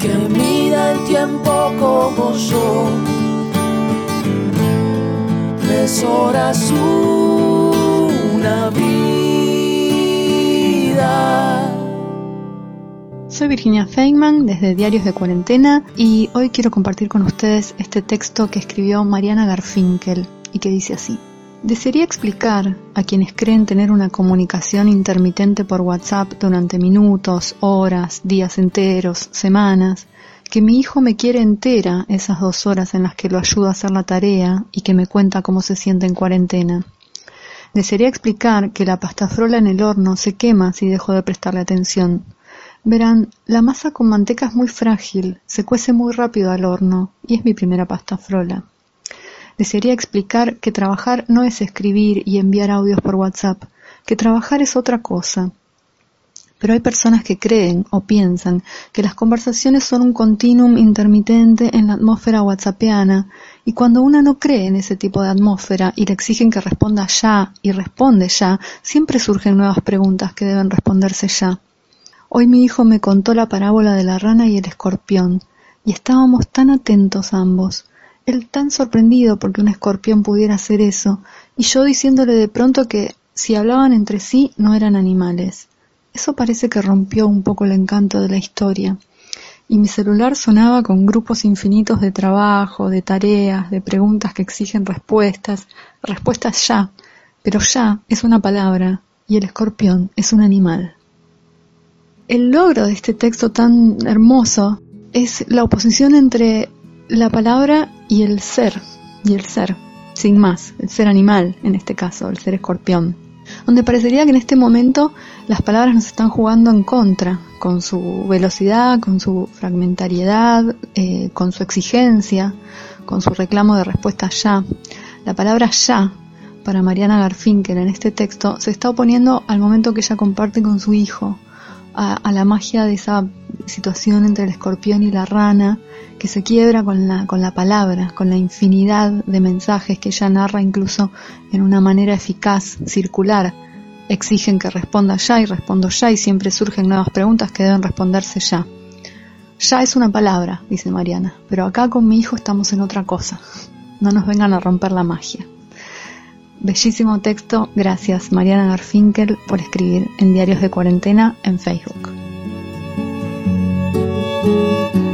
que mida el tiempo como yo. Tres horas una vida. Soy Virginia Feynman desde Diarios de Cuarentena y hoy quiero compartir con ustedes este texto que escribió Mariana Garfinkel y que dice así. Desearía explicar a quienes creen tener una comunicación intermitente por WhatsApp durante minutos, horas, días enteros, semanas, que mi hijo me quiere entera esas dos horas en las que lo ayudo a hacer la tarea y que me cuenta cómo se siente en cuarentena. Desearía explicar que la pasta frola en el horno se quema si dejo de prestarle atención. Verán, la masa con manteca es muy frágil, se cuece muy rápido al horno y es mi primera pasta frola. Desearía explicar que trabajar no es escribir y enviar audios por WhatsApp, que trabajar es otra cosa. Pero hay personas que creen o piensan que las conversaciones son un continuum intermitente en la atmósfera whatsappiana y cuando una no cree en ese tipo de atmósfera y le exigen que responda ya y responde ya, siempre surgen nuevas preguntas que deben responderse ya. Hoy mi hijo me contó la parábola de la rana y el escorpión y estábamos tan atentos ambos él tan sorprendido porque un escorpión pudiera hacer eso, y yo diciéndole de pronto que si hablaban entre sí no eran animales. Eso parece que rompió un poco el encanto de la historia. Y mi celular sonaba con grupos infinitos de trabajo, de tareas, de preguntas que exigen respuestas, respuestas ya, pero ya es una palabra y el escorpión es un animal. El logro de este texto tan hermoso es la oposición entre la palabra y el ser, y el ser, sin más, el ser animal en este caso, el ser escorpión, donde parecería que en este momento las palabras nos están jugando en contra, con su velocidad, con su fragmentariedad, eh, con su exigencia, con su reclamo de respuesta ya. La palabra ya para Mariana Garfinkel en este texto se está oponiendo al momento que ella comparte con su hijo, a la magia de esa situación entre el escorpión y la rana, que se quiebra con la, con la palabra, con la infinidad de mensajes que ella narra incluso en una manera eficaz, circular. Exigen que responda ya y respondo ya y siempre surgen nuevas preguntas que deben responderse ya. Ya es una palabra, dice Mariana, pero acá con mi hijo estamos en otra cosa. No nos vengan a romper la magia. Bellísimo texto, gracias Mariana Garfinkel por escribir en Diarios de Cuarentena en Facebook. Música